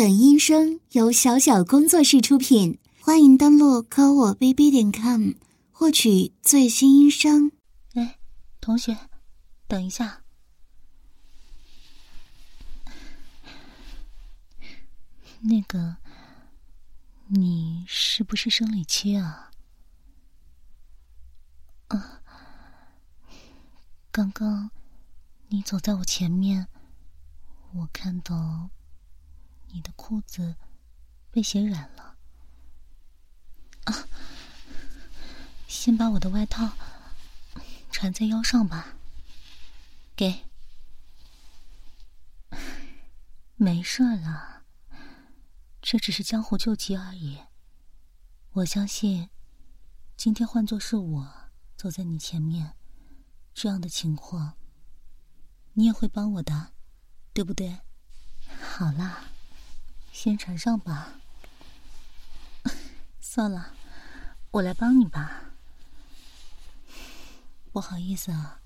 本音声由小小工作室出品，欢迎登录科我 bb 点 com 获取最新音声。哎，同学，等一下。那个，你是不是生理期啊？啊，刚刚你走在我前面，我看到。你的裤子被血染了啊！先把我的外套缠在腰上吧。给，没事了，这只是江湖救急而已。我相信，今天换作是我走在你前面，这样的情况，你也会帮我的，对不对？好啦。先缠上吧。算了，我来帮你吧。不好意思啊，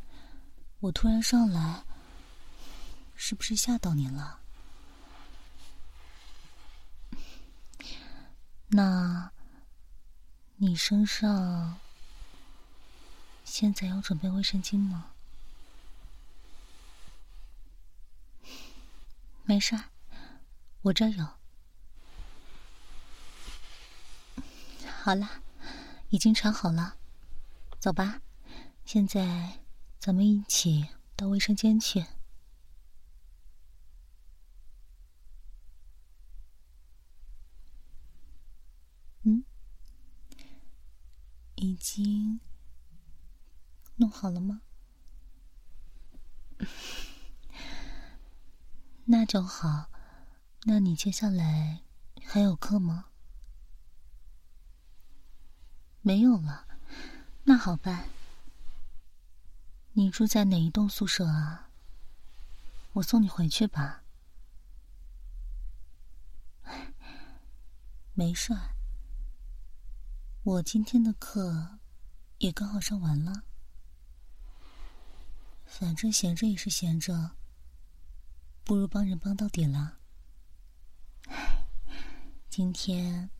我突然上来，是不是吓到你了？那，你身上现在要准备卫生巾吗？没事，我这有。好了，已经穿好了，走吧。现在咱们一起到卫生间去。嗯，已经弄好了吗？那就好。那你接下来还有课吗？没有了，那好办。你住在哪一栋宿舍啊？我送你回去吧。没事，我今天的课也刚好上完了。反正闲着也是闲着，不如帮人帮到底了。今天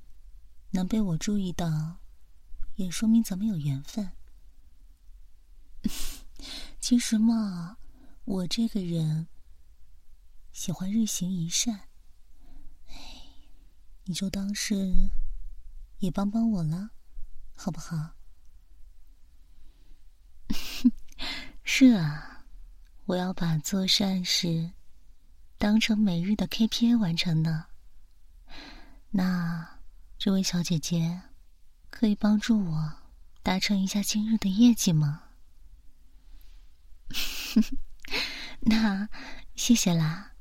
能被我注意到。也说明咱们有缘分。其实嘛，我这个人喜欢日行一善，哎，你就当是也帮帮我了，好不好？是啊，我要把做善事当成每日的 KPI 完成呢。那这位小姐姐。可以帮助我达成一下今日的业绩吗？那谢谢啦。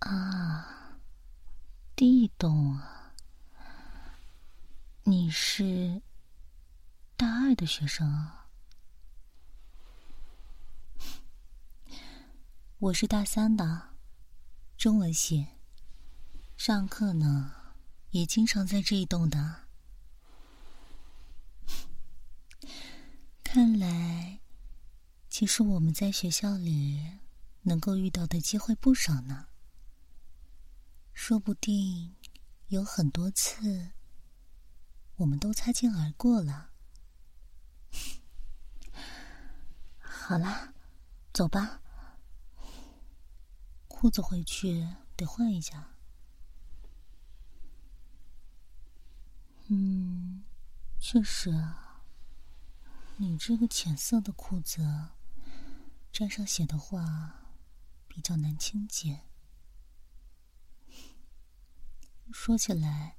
啊，地洞啊，你是大二的学生啊？我是大三的，中文系，上课呢。也经常在这一栋的，看来，其实我们在学校里能够遇到的机会不少呢。说不定有很多次，我们都擦肩而过了。好啦，走吧，裤子回去得换一下。嗯，确实啊，你这个浅色的裤子，沾上血的话，比较难清洁。说起来，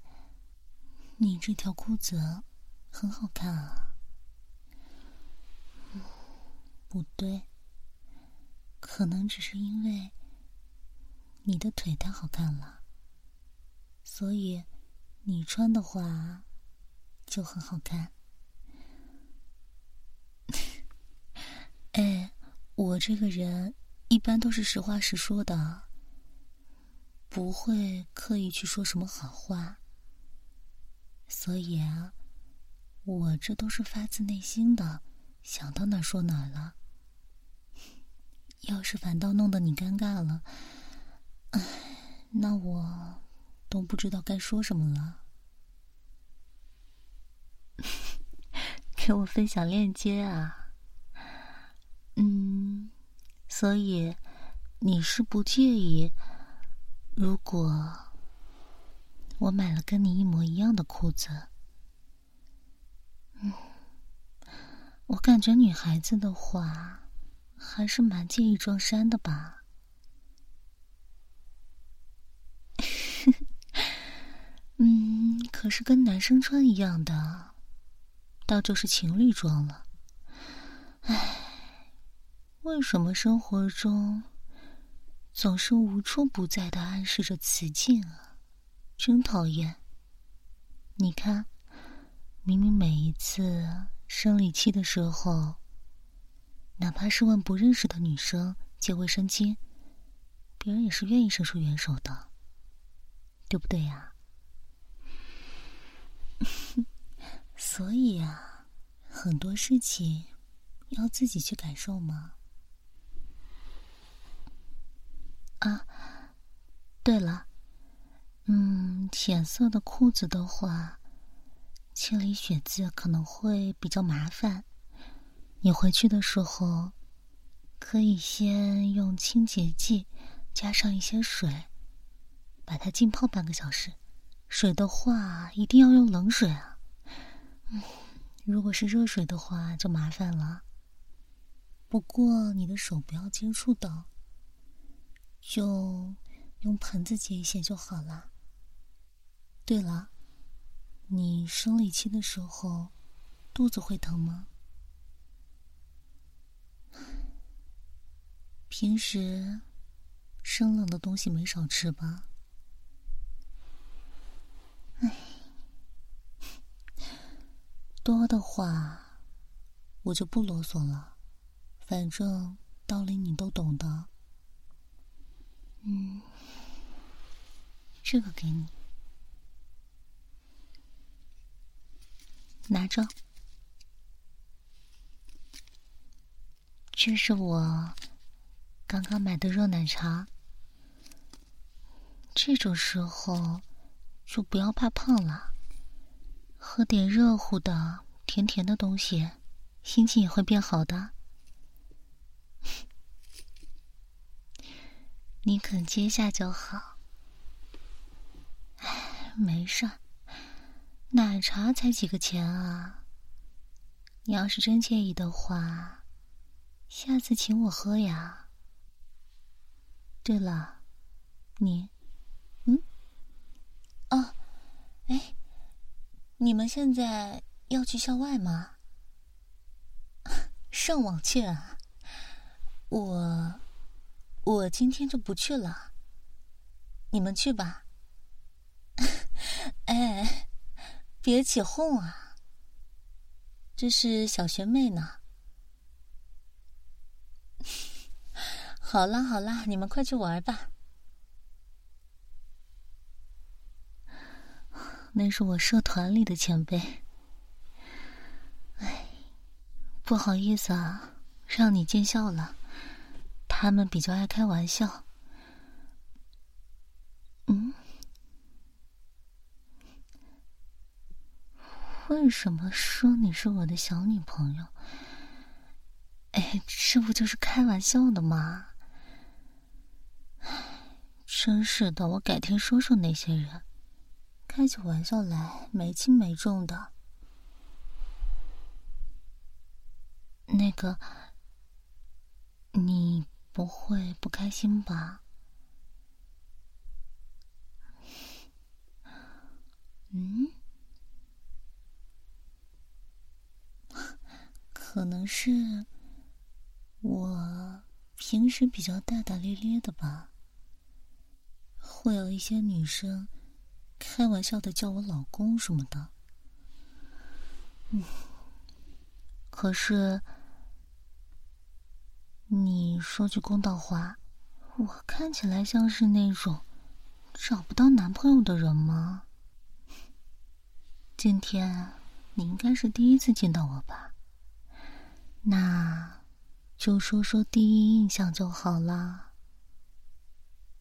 你这条裤子很好看啊。不对，可能只是因为你的腿太好看了，所以。你穿的话就很好看。哎，我这个人一般都是实话实说的，不会刻意去说什么好话。所以啊，我这都是发自内心的，想到哪说哪了。要是反倒弄得你尴尬了，哎，那我都不知道该说什么了。给我分享链接啊！嗯，所以你是不介意，如果我买了跟你一模一样的裤子？嗯，我感觉女孩子的话还是蛮介意撞衫的吧。嗯，可是跟男生穿一样的，倒就是情侣装了。唉，为什么生活中总是无处不在的暗示着雌竞啊？真讨厌！你看，明明每一次生理期的时候，哪怕是问不认识的女生借卫生巾，别人也是愿意伸出援手的。对不对呀？所以啊，很多事情要自己去感受嘛。啊，对了，嗯，浅色的裤子的话，清理血渍可能会比较麻烦。你回去的时候，可以先用清洁剂加上一些水。把它浸泡半个小时，水的话一定要用冷水啊。如果是热水的话就麻烦了。不过你的手不要接触到，就用盆子接一些就好了。对了，你生理期的时候肚子会疼吗？平时生冷的东西没少吃吧？唉，多的话我就不啰嗦了，反正道理你都懂的。嗯，这个给你，拿着。这是我刚刚买的热奶茶，这种时候。就不要怕胖了，喝点热乎的、甜甜的东西，心情也会变好的。你肯接下就好。哎，没事儿，奶茶才几个钱啊！你要是真介意的话，下次请我喝呀。对了，你。哦，哎，你们现在要去校外吗？上网去啊？我，我今天就不去了。你们去吧。哎，别起哄啊！这是小学妹呢。好啦好啦，你们快去玩吧。那是我社团里的前辈，哎，不好意思啊，让你见笑了。他们比较爱开玩笑。嗯，为什么说你是我的小女朋友？哎，这不就是开玩笑的吗？真是的，我改天说说那些人。开起玩笑来没轻没重的，那个，你不会不开心吧？嗯，可能是我平时比较大大咧咧的吧，会有一些女生。开玩笑的叫我老公什么的，嗯，可是你说句公道话，我看起来像是那种找不到男朋友的人吗？今天你应该是第一次见到我吧？那就说说第一印象就好了。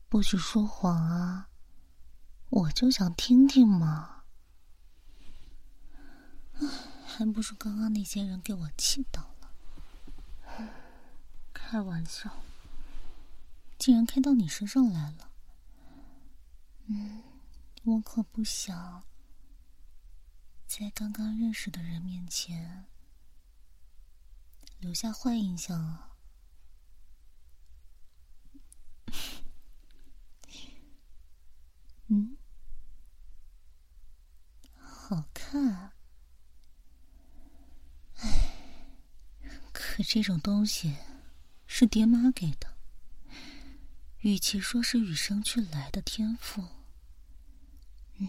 不许说谎啊！我就想听听嘛。还不是刚刚那些人给我气到了。开玩笑，竟然开到你身上来了。嗯，我可不想在刚刚认识的人面前留下坏印象啊。嗯，好看。唉，可这种东西是爹妈给的，与其说是与生俱来的天赋，嗯，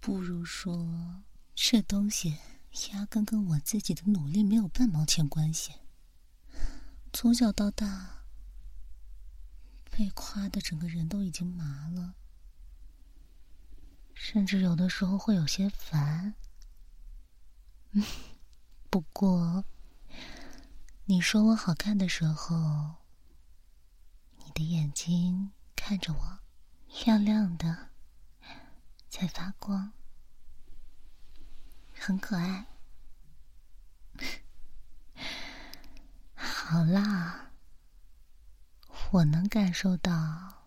不如说这东西压根跟我自己的努力没有半毛钱关系。从小到大。被夸的整个人都已经麻了，甚至有的时候会有些烦。嗯 不过，你说我好看的时候，你的眼睛看着我，亮亮的，在发光，很可爱。好啦。我能感受到，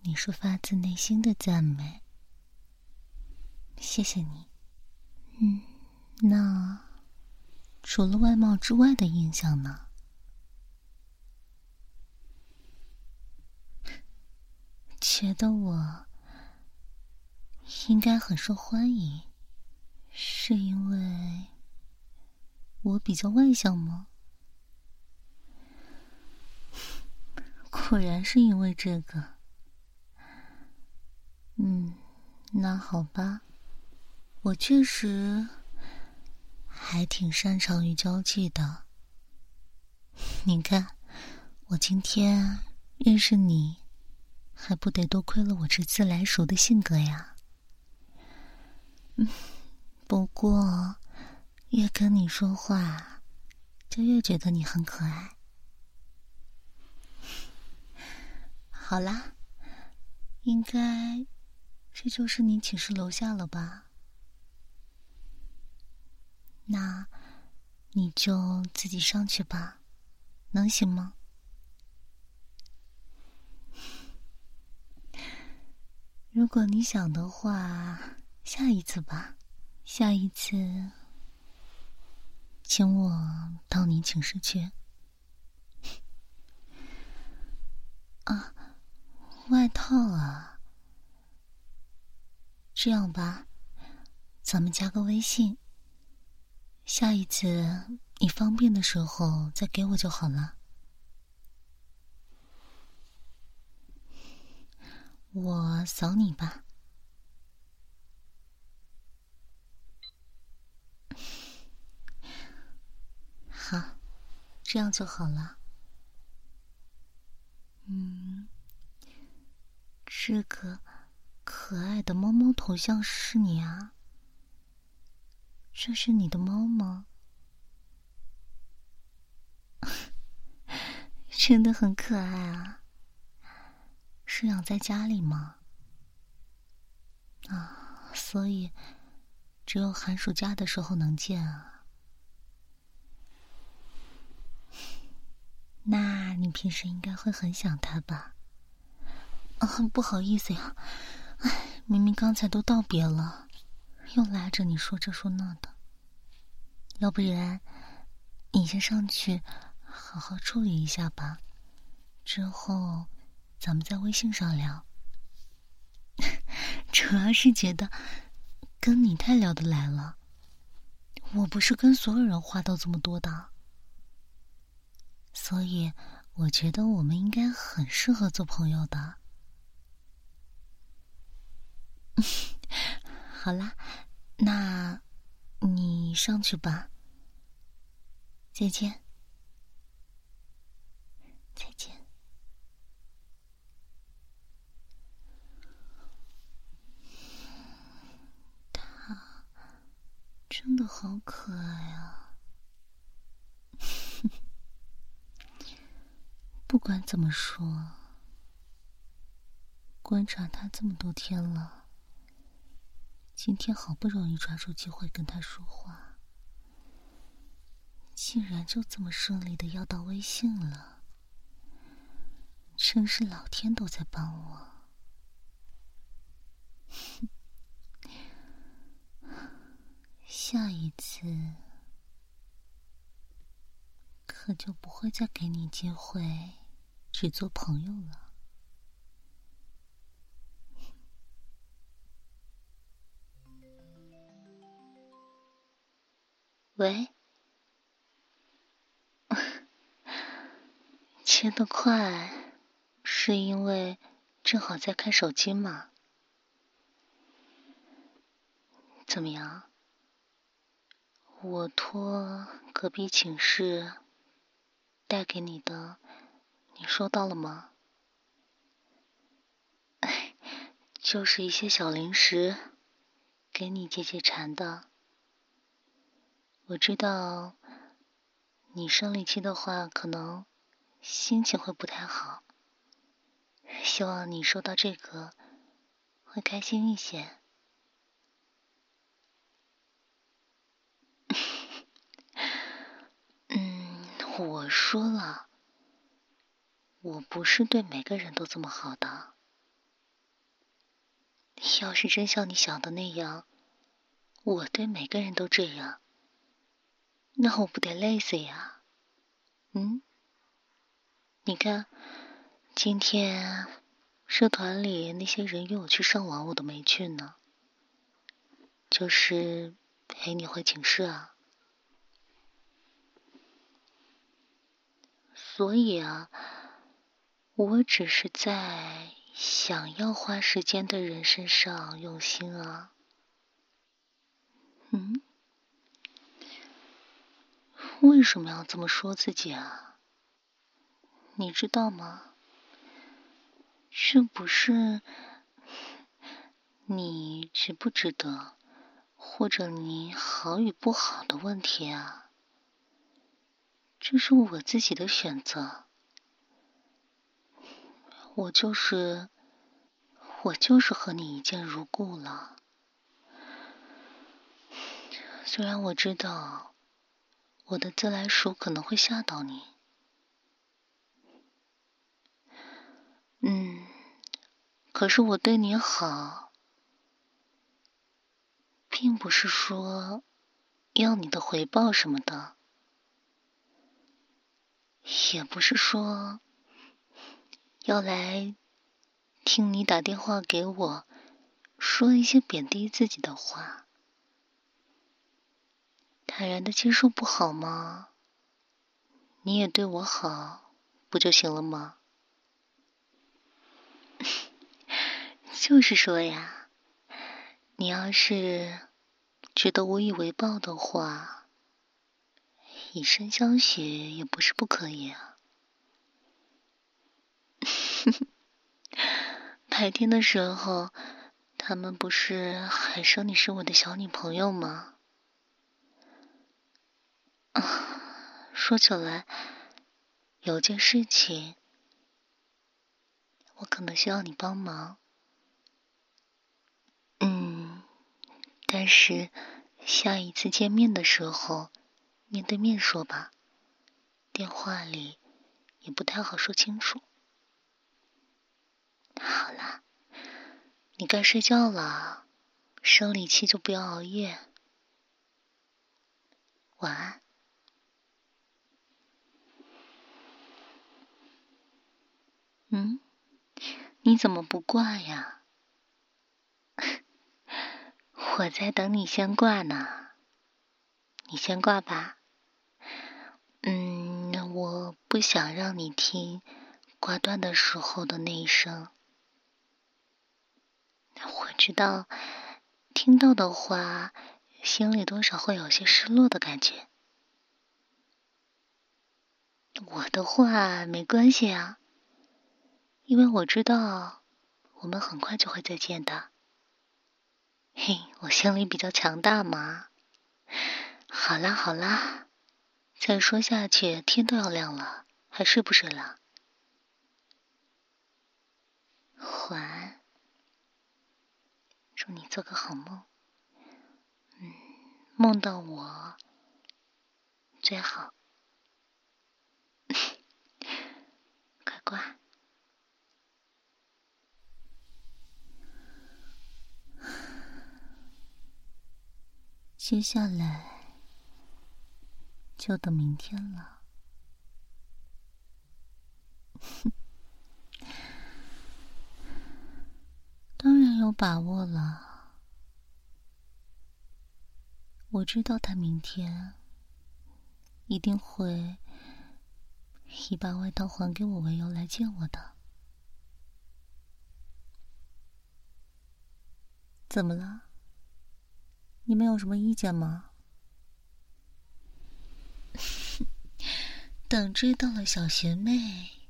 你是发自内心的赞美，谢谢你。嗯，那除了外貌之外的印象呢？觉得我应该很受欢迎，是因为我比较外向吗？果然是因为这个，嗯，那好吧，我确实还挺擅长于交际的。你看，我今天认识你，还不得多亏了我这自来熟的性格呀。嗯，不过越跟你说话，就越觉得你很可爱。好啦，应该这就是你寝室楼下了吧？那你就自己上去吧，能行吗？如果你想的话，下一次吧，下一次请我到你寝室去。啊。外套啊，这样吧，咱们加个微信。下一次你方便的时候再给我就好了。我扫你吧。好，这样就好了。嗯。这个可爱的猫猫头像是你啊？这是你的猫吗？真的很可爱啊！是养在家里吗？啊，所以只有寒暑假的时候能见啊。那你平时应该会很想它吧？啊，不好意思呀，哎，明明刚才都道别了，又拉着你说这说那的。要不然，你先上去好好处理一下吧，之后咱们在微信上聊。主要是觉得跟你太聊得来了，我不是跟所有人话都这么多的，所以我觉得我们应该很适合做朋友的。好啦，那你上去吧。再见，再见。他真的好可爱啊！不管怎么说，观察他这么多天了，今天好不容易抓住机会跟他说话，竟然就这么顺利的要到微信了，真是老天都在帮我。下一次可就不会再给你机会只做朋友了。喂，切的快，是因为正好在看手机吗？怎么样？我托隔壁寝室带给你的，你收到了吗？就是一些小零食，给你解解馋的。我知道你生理期的话，可能心情会不太好，希望你收到这个会开心一些。嗯我说了，我不是对每个人都这么好的。要是真像你想的那样，我对每个人都这样，那我不得累死呀？嗯？你看，今天社团里那些人约我去上网，我都没去呢，就是陪你回寝室啊。所以啊，我只是在想要花时间的人身上用心啊。嗯？为什么要这么说自己啊？你知道吗？是不是你值不值得，或者你好与不好的问题啊？这是我自己的选择，我就是，我就是和你一见如故了。虽然我知道我的自来熟可能会吓到你，嗯，可是我对你好，并不是说要你的回报什么的。也不是说要来听你打电话给我，说一些贬低自己的话，坦然的接受不好吗？你也对我好，不就行了吗？就是说呀，你要是觉得无以为报的话。以身相许也不是不可以啊。白天的时候，他们不是还说你是我的小女朋友吗？啊，说起来，有件事情，我可能需要你帮忙。嗯，但是下一次见面的时候。面对面说吧，电话里也不太好说清楚。好啦，你该睡觉了，生理期就不要熬夜。晚安。嗯，你怎么不挂呀？我在等你先挂呢，你先挂吧。嗯，我不想让你听挂断的时候的那一声。我知道，听到的话，心里多少会有些失落的感觉。我的话没关系啊，因为我知道我们很快就会再见的。嘿，我心里比较强大嘛。好啦好啦。再说下去，天都要亮了，还睡不睡了？晚安。祝你做个好梦。嗯，梦到我最好。乖乖。接下来就等明天了。当然有把握了。我知道他明天一定会以把外套还给我为由来见我的。怎么了？你们有什么意见吗？等追到了小学妹，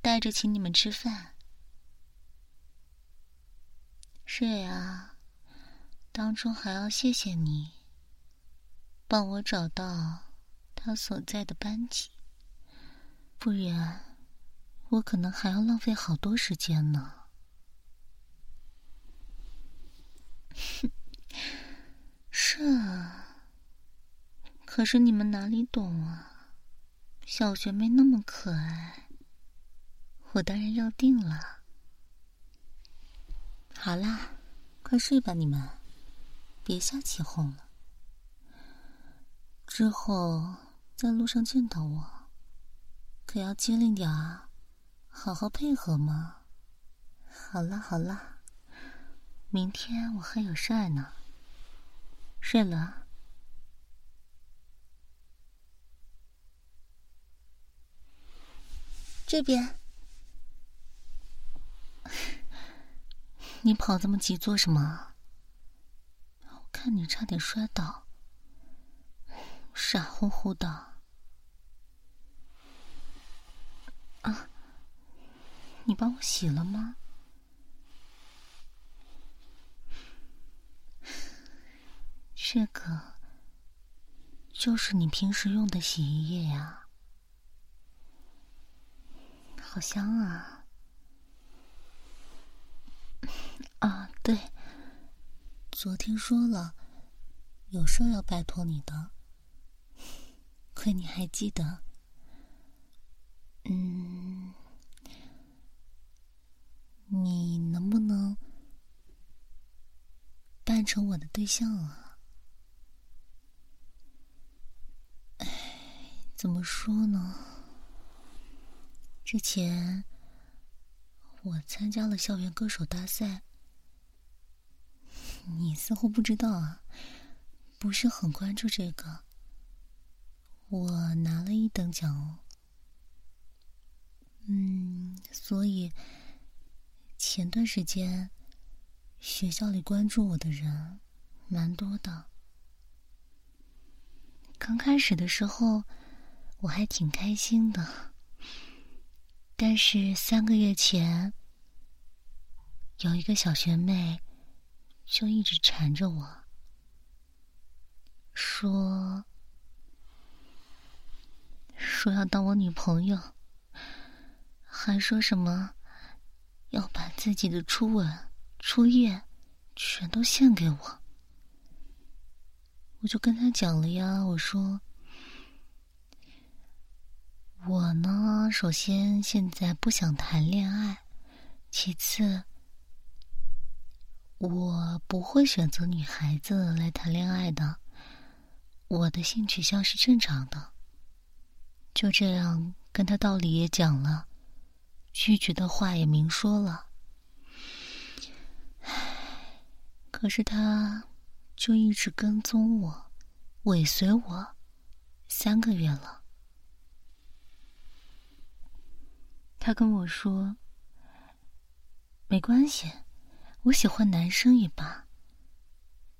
带着请你们吃饭。是呀，当初还要谢谢你，帮我找到他所在的班级，不然我可能还要浪费好多时间呢。是啊，可是你们哪里懂啊？小学妹那么可爱，我当然要定了。好啦，快睡吧，你们，别瞎起哄了。之后在路上见到我，可要机灵点啊，好好配合嘛。好了好了，明天我还有事儿呢。睡了，这边。你跑这么急做什么？我看你差点摔倒，傻乎乎的。啊，你帮我洗了吗？这个就是你平时用的洗衣液呀，好香啊！啊，对，昨天说了有事要拜托你的，亏你还记得。嗯，你能不能扮成我的对象啊？怎么说呢？之前我参加了校园歌手大赛，你似乎不知道啊，不是很关注这个。我拿了一等奖哦，嗯，所以前段时间学校里关注我的人蛮多的。刚开始的时候。我还挺开心的，但是三个月前，有一个小学妹就一直缠着我，说说要当我女朋友，还说什么要把自己的初吻、初夜全都献给我。我就跟她讲了呀，我说。我呢，首先现在不想谈恋爱，其次，我不会选择女孩子来谈恋爱的。我的性取向是正常的。就这样跟他道理也讲了，拒绝的话也明说了。唉，可是他就一直跟踪我，尾随我，三个月了。他跟我说：“没关系，我喜欢男生一把。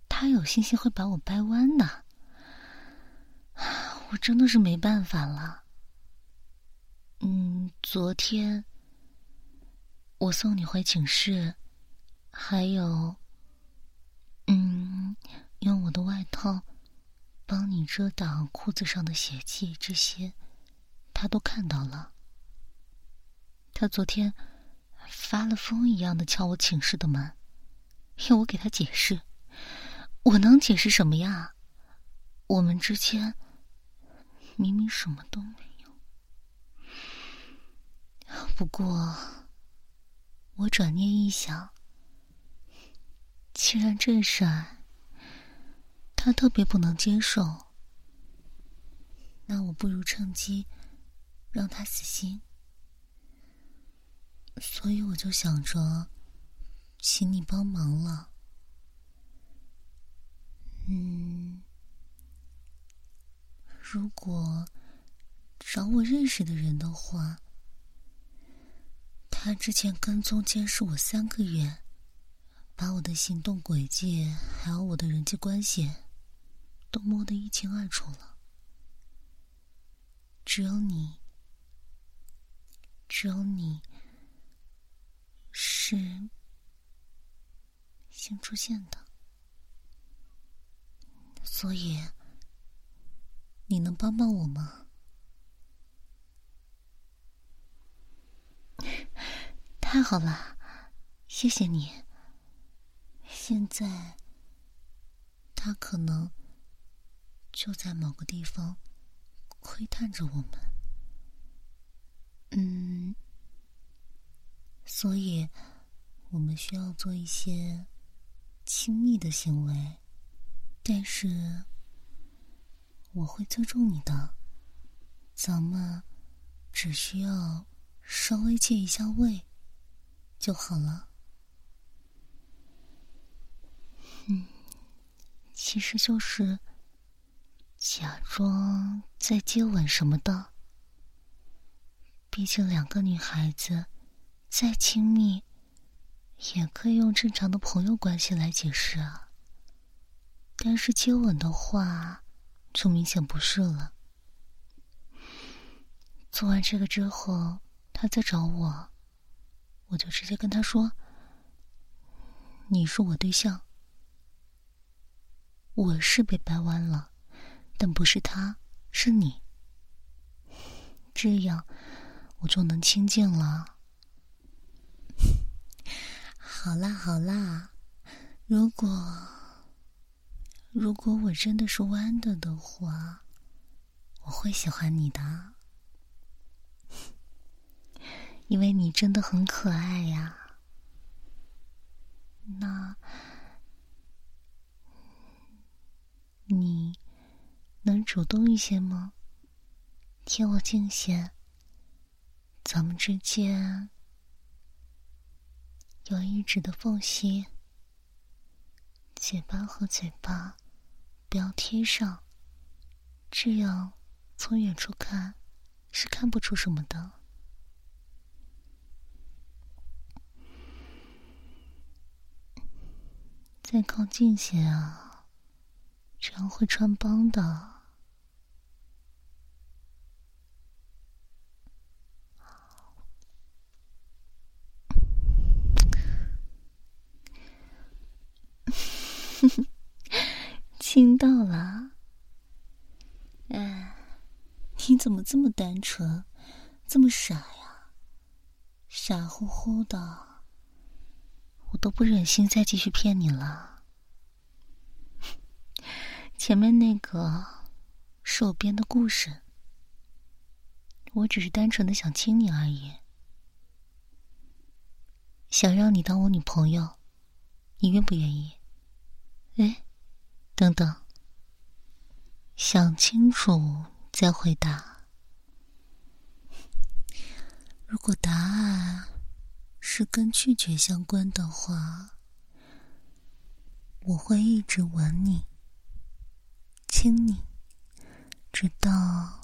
他有信心会把我掰弯的。”我真的是没办法了。嗯，昨天我送你回寝室，还有，嗯，用我的外套帮你遮挡裤子上的血迹，这些他都看到了。他昨天发了疯一样的敲我寝室的门，要我给他解释，我能解释什么呀？我们之间明明什么都没有。不过，我转念一想，既然这事儿他特别不能接受，那我不如趁机让他死心。所以我就想着。请你帮忙了。嗯，如果找我认识的人的话，他之前跟踪监视我三个月，把我的行动轨迹还有我的人际关系都摸得一清二楚了。只有你，只有你是。先出现的，所以你能帮帮我吗？太好了，谢谢你。现在他可能就在某个地方窥探着我们，嗯，所以我们需要做一些。亲密的行为，但是我会尊重你的。咱们只需要稍微借一下位就好了。嗯，其实就是假装在接吻什么的。毕竟两个女孩子再亲密。也可以用正常的朋友关系来解释啊，但是接吻的话，就明显不是了。做完这个之后，他再找我，我就直接跟他说：“你是我对象，我是被掰弯了，但不是他，是你。这样我就能清静了。”好啦好啦，如果如果我真的是弯的的话，我会喜欢你的，因为你真的很可爱呀。那，你能主动一些吗？贴我近些，咱们之间。有一指的缝隙，嘴巴和嘴巴不要贴上，这样从远处看是看不出什么的。再靠近些啊，这样会穿帮的。哼哼，亲到了，哎，你怎么这么单纯，这么傻呀？傻乎乎的，我都不忍心再继续骗你了。前面那个是我编的故事，我只是单纯的想亲你而已，想让你当我女朋友，你愿不愿意？哎。等等，想清楚再回答。如果答案是跟拒绝相关的话，我会一直吻你、亲你，直到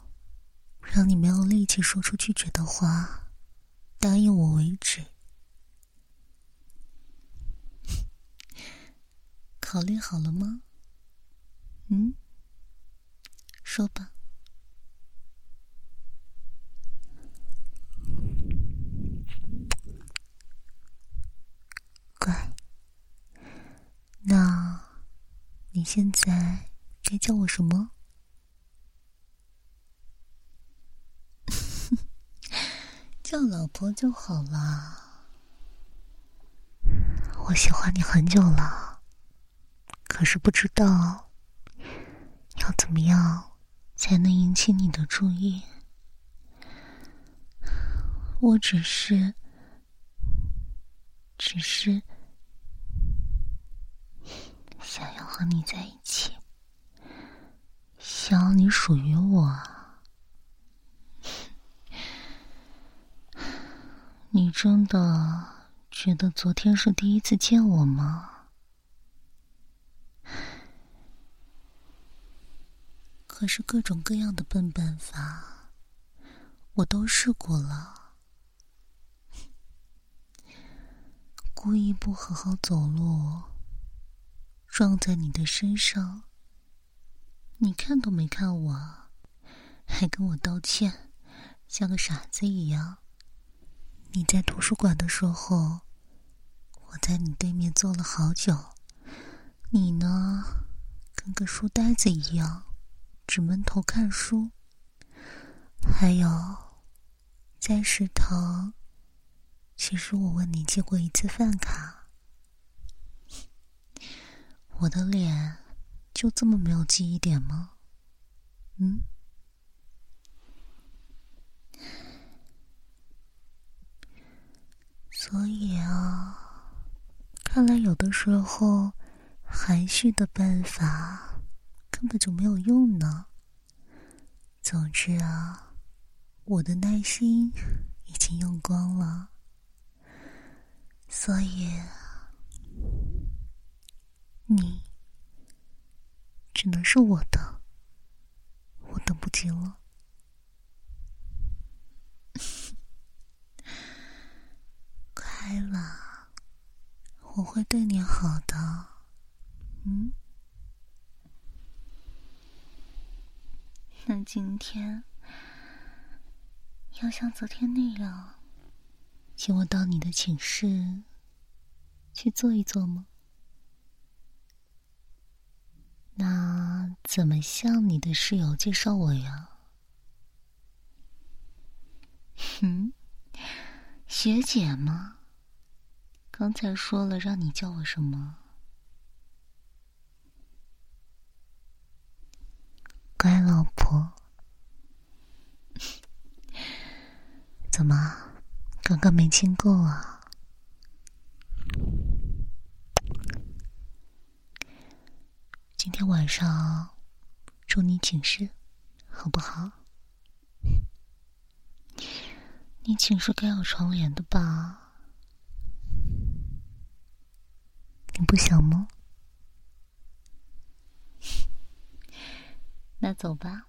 让你没有力气说出拒绝的话，答应我为止。考虑好了吗？嗯，说吧，乖。那你现在该叫我什么？叫老婆就好了。我喜欢你很久了，可是不知道要怎么样才能引起你的注意。我只是，只是想要和你在一起，想要你属于我。你真的？觉得昨天是第一次见我吗？可是各种各样的笨办法，我都试过了。故意不好好走路，撞在你的身上，你看都没看我，还跟我道歉，像个傻子一样。你在图书馆的时候。我在你对面坐了好久，你呢，跟个书呆子一样，只闷头看书。还有，在食堂，其实我问你借过一次饭卡，我的脸就这么没有记忆点吗？嗯？所以啊。看来有的时候，含蓄的办法根本就没有用呢。总之啊，我的耐心已经用光了，所以你只能是我的。我等不及了，快了。我会对你好的，嗯。那今天要像昨天那样，请我到你的寝室去坐一坐吗？那怎么向你的室友介绍我呀？哼，学姐吗？刚才说了让你叫我什么？乖老婆。怎么，刚刚没亲够啊？今天晚上住你寝室，好不好？你寝室该有窗帘的吧？你不想吗？那走吧。